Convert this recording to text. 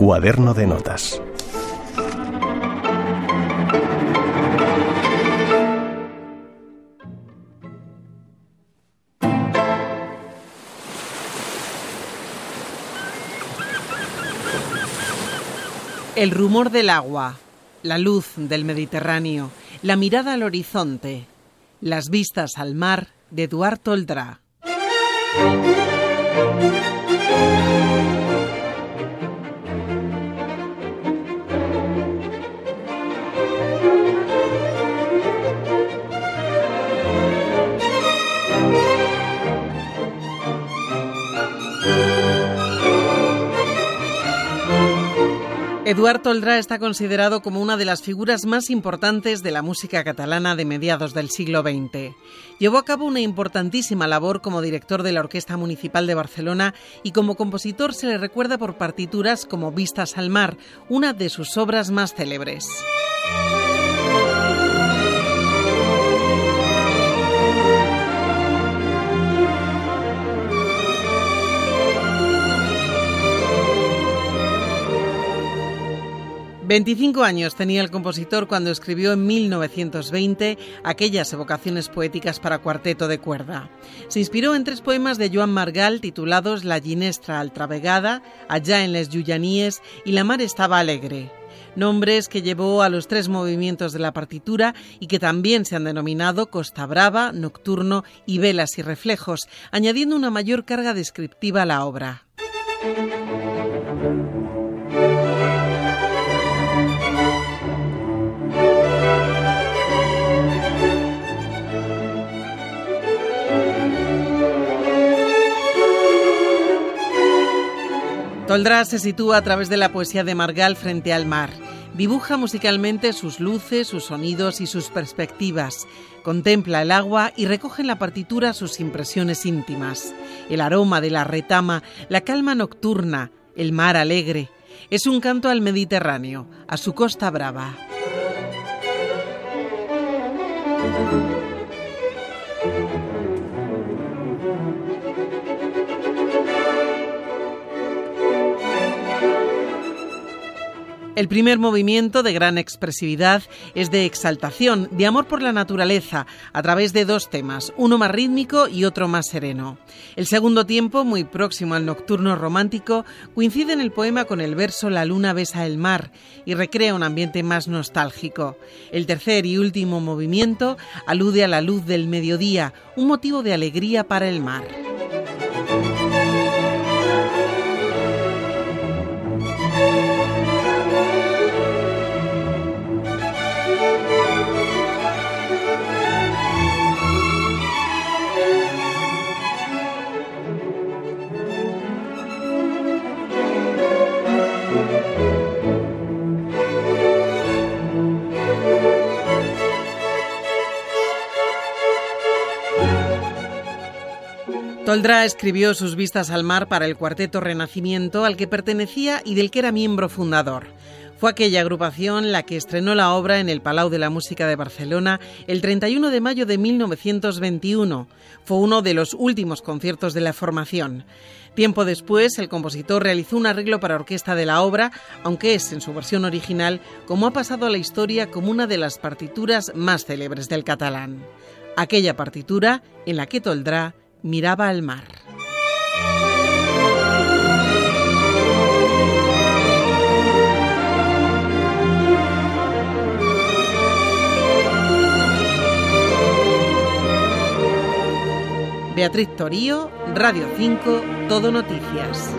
Cuaderno de notas. El rumor del agua, la luz del Mediterráneo, la mirada al horizonte, las vistas al mar de Eduard Toldrá. Eduard Toldrá está considerado como una de las figuras más importantes de la música catalana de mediados del siglo XX. Llevó a cabo una importantísima labor como director de la Orquesta Municipal de Barcelona y como compositor se le recuerda por partituras como Vistas al Mar, una de sus obras más célebres. 25 años tenía el compositor cuando escribió en 1920 aquellas evocaciones poéticas para cuarteto de cuerda. Se inspiró en tres poemas de Joan Margal titulados La Ginestra Altravegada, Allá en les Yuyaníes y La mar estaba alegre nombres que llevó a los tres movimientos de la partitura y que también se han denominado Costa Brava, Nocturno y Velas y Reflejos, añadiendo una mayor carga descriptiva a la obra. Toldrá se sitúa a través de la poesía de Margal frente al mar. Dibuja musicalmente sus luces, sus sonidos y sus perspectivas. Contempla el agua y recoge en la partitura sus impresiones íntimas. El aroma de la retama, la calma nocturna, el mar alegre. Es un canto al Mediterráneo, a su costa brava. El primer movimiento, de gran expresividad, es de exaltación, de amor por la naturaleza, a través de dos temas, uno más rítmico y otro más sereno. El segundo tiempo, muy próximo al nocturno romántico, coincide en el poema con el verso La luna besa el mar y recrea un ambiente más nostálgico. El tercer y último movimiento alude a la luz del mediodía, un motivo de alegría para el mar. Toldrá escribió sus vistas al mar para el cuarteto Renacimiento al que pertenecía y del que era miembro fundador. Fue aquella agrupación la que estrenó la obra en el Palau de la Música de Barcelona el 31 de mayo de 1921. Fue uno de los últimos conciertos de la formación. Tiempo después, el compositor realizó un arreglo para orquesta de la obra, aunque es en su versión original, como ha pasado a la historia como una de las partituras más célebres del catalán. Aquella partitura en la que Toldrá miraba al mar. Beatriz Torío, Radio 5, Todo Noticias.